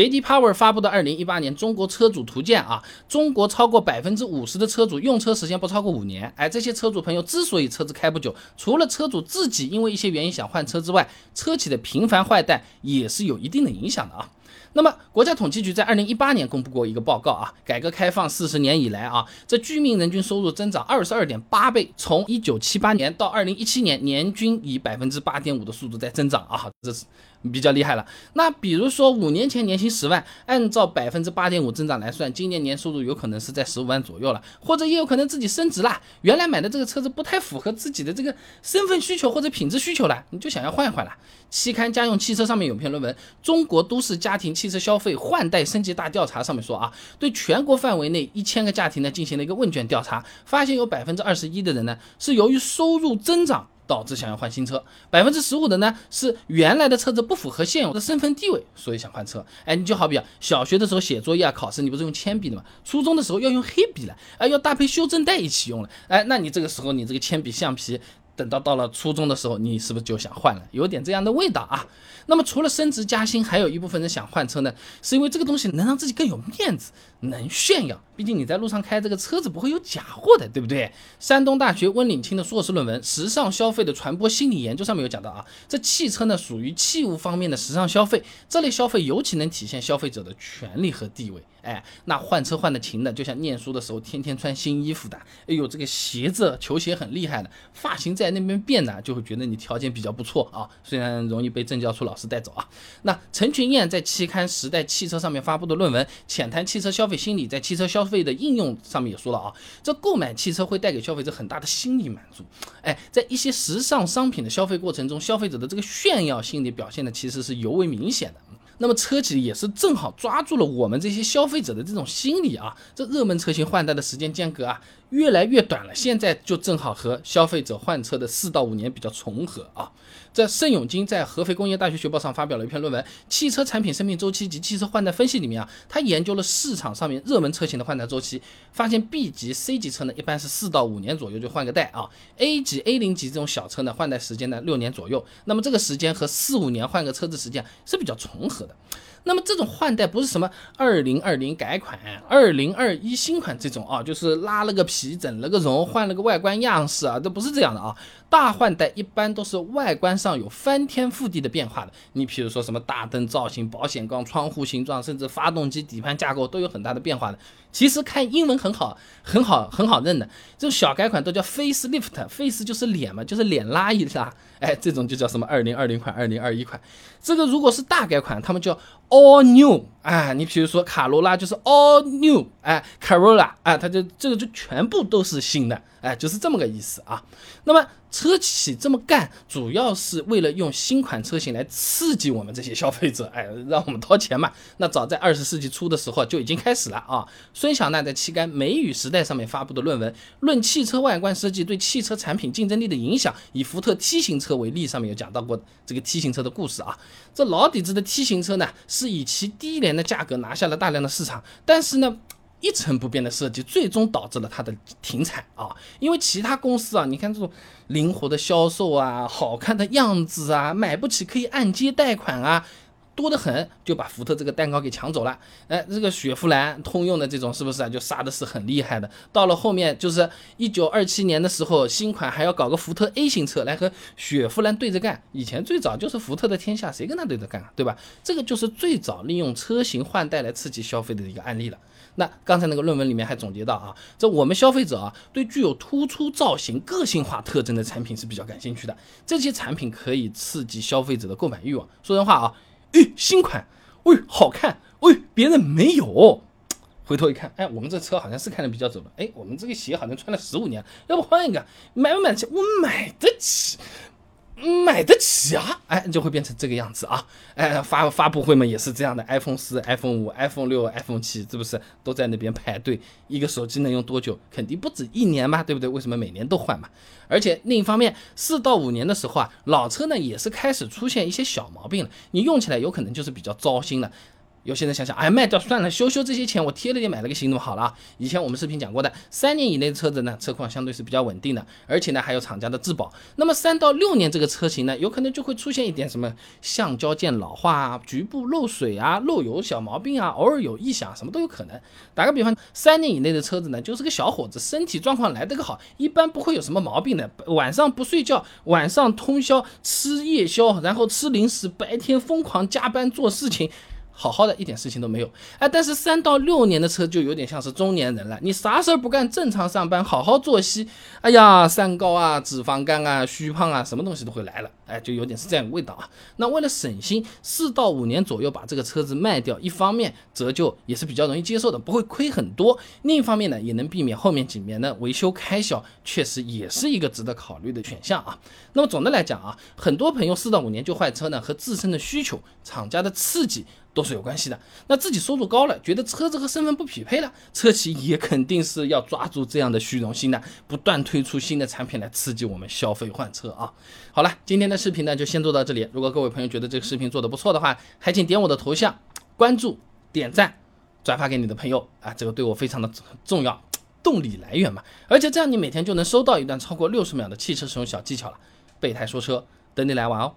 J.D. Power 发布的二零一八年中国车主图鉴啊，中国超过百分之五十的车主用车时间不超过五年。哎，这些车主朋友之所以车子开不久，除了车主自己因为一些原因想换车之外，车企的频繁坏蛋也是有一定的影响的啊。那么，国家统计局在二零一八年公布过一个报告啊，改革开放四十年以来啊，这居民人均收入增长二十二点八倍，从一九七八年到二零一七年，年均以百分之八点五的速度在增长啊，这是。比较厉害了。那比如说五年前年薪十万，按照百分之八点五增长来算，今年年收入有可能是在十五万左右了，或者也有可能自己升职了。原来买的这个车子不太符合自己的这个身份需求或者品质需求了，你就想要换一换了。期刊家用汽车上面有篇论文《中国都市家庭汽车消费换代升级大调查》，上面说啊，对全国范围内一千个家庭呢进行了一个问卷调查，发现有百分之二十一的人呢是由于收入增长。导致想要换新车，百分之十五的呢是原来的车子不符合现有的身份地位，所以想换车。哎，你就好比啊，小学的时候写作业啊、考试，你不是用铅笔的吗？初中的时候要用黑笔了，哎，要搭配修正带一起用了。哎，那你这个时候你这个铅笔、橡皮。等到到了初中的时候，你是不是就想换了？有点这样的味道啊。那么除了升职加薪，还有一部分人想换车呢，是因为这个东西能让自己更有面子，能炫耀。毕竟你在路上开这个车子不会有假货的，对不对？山东大学温岭清的硕士论文《时尚消费的传播心理研究》上面有讲到啊，这汽车呢属于器物方面的时尚消费，这类消费尤其能体现消费者的权利和地位。哎，那换车换的勤的，就像念书的时候天天穿新衣服的，哎呦，这个鞋子球鞋很厉害的，发型在那边变呢，就会觉得你条件比较不错啊，虽然容易被政教处老师带走啊。那陈群燕在期刊《时代汽车》上面发布的论文《浅谈汽车消费心理在汽车消费的应用》上面也说了啊，这购买汽车会带给消费者很大的心理满足。哎，在一些时尚商品的消费过程中，消费者的这个炫耀心理表现的其实是尤为明显的。那么车企也是正好抓住了我们这些消费者的这种心理啊，这热门车型换代的时间间隔啊。越来越短了，现在就正好和消费者换车的四到五年比较重合啊。这盛永金在合肥工业大学学报上发表了一篇论文《汽车产品生命周期及汽车换代分析》里面啊，他研究了市场上面热门车型的换代周期，发现 B 级、C 级车呢一般是四到五年左右就换个代啊，A 级、A 零级这种小车呢换代时间呢六年左右，那么这个时间和四五年换个车子时间是比较重合的。那么这种换代不是什么二零二零改款、二零二一新款这种啊，就是拉了个皮、整了个容、换了个外观样式啊，这不是这样的啊。大换代一般都是外观上有翻天覆地的变化的。你比如说什么大灯造型、保险杠、窗户形状，甚至发动机底盘架构都有很大的变化的。其实看英文很好，很好，很好认的。这种小改款都叫 face lift，face 就是脸嘛，就是脸拉一拉。哎，这种就叫什么二零二零款、二零二一款。这个如果是大改款，他们叫 all new。啊，你比如说卡罗拉就是 all new，哎，Corolla，哎，它就这个就全部都是新的。哎，就是这么个意思啊。那么车企这么干，主要是为了用新款车型来刺激我们这些消费者，哎，让我们掏钱嘛。那早在二十世纪初的时候就已经开始了啊。孙晓娜在期刊《美与时代》上面发布的论文《论汽车外观设计对汽车产品竞争力的影响》，以福特 T 型车为例，上面有讲到过这个 T 型车的故事啊。这老底子的 T 型车呢，是以其低廉的价格拿下了大量的市场，但是呢。一成不变的设计，最终导致了它的停产啊！因为其他公司啊，你看这种灵活的销售啊，好看的样子啊，买不起可以按揭贷款啊，多得很，就把福特这个蛋糕给抢走了。哎，这个雪佛兰、通用的这种是不是啊？就杀的是很厉害的。到了后面，就是一九二七年的时候，新款还要搞个福特 A 型车来和雪佛兰对着干。以前最早就是福特的天下，谁跟他对着干啊？对吧？这个就是最早利用车型换代来刺激消费的一个案例了。那刚才那个论文里面还总结到啊，这我们消费者啊，对具有突出造型、个性化特征的产品是比较感兴趣的。这些产品可以刺激消费者的购买欲望。说人话啊，诶，新款，喂，好看，喂，别人没有。回头一看，哎，我们这车好像是看的比较走了。哎，我们这个鞋好像穿了十五年，要不换一个？买不买得起？我买得起。买得起啊，哎，就会变成这个样子啊，哎，发发布会嘛也是这样的，iPhone 四、iPhone 五、iPhone 六、iPhone 七，是不是都在那边排队？一个手机能用多久？肯定不止一年嘛，对不对？为什么每年都换嘛？而且另一方面，四到五年的时候啊，老车呢也是开始出现一些小毛病了，你用起来有可能就是比较糟心了。有些人想想，哎，卖掉算了，修修这些钱，我贴了点买了个新的好了。以前我们视频讲过的，三年以内的车子呢，车况相对是比较稳定的，而且呢还有厂家的质保。那么三到六年这个车型呢，有可能就会出现一点什么橡胶件老化啊、局部漏水啊、漏油小毛病啊，偶尔有异响，什么都有可能。打个比方，三年以内的车子呢，就是个小伙子，身体状况来得个好，一般不会有什么毛病的。晚上不睡觉，晚上通宵吃夜宵，然后吃零食，白天疯狂加班做事情。好好的一点事情都没有，哎，但是三到六年的车就有点像是中年人了，你啥事儿不干，正常上班，好好作息，哎呀，三高啊，脂肪肝啊，虚胖啊，什么东西都会来了，哎，就有点是这样味道啊。那为了省心，四到五年左右把这个车子卖掉，一方面折旧也是比较容易接受的，不会亏很多；另一方面呢，也能避免后面几年的维修开销，确实也是一个值得考虑的选项啊。那么总的来讲啊，很多朋友四到五年就换车呢，和自身的需求、厂家的刺激。都是有关系的。那自己收入高了，觉得车子和身份不匹配了，车企也肯定是要抓住这样的虚荣心的，不断推出新的产品来刺激我们消费换车啊。好了，今天的视频呢就先做到这里。如果各位朋友觉得这个视频做的不错的话，还请点我的头像，关注、点赞、转发给你的朋友啊，这个对我非常的重要，动力来源嘛。而且这样你每天就能收到一段超过六十秒的汽车使用小技巧了。备胎说车，等你来玩哦。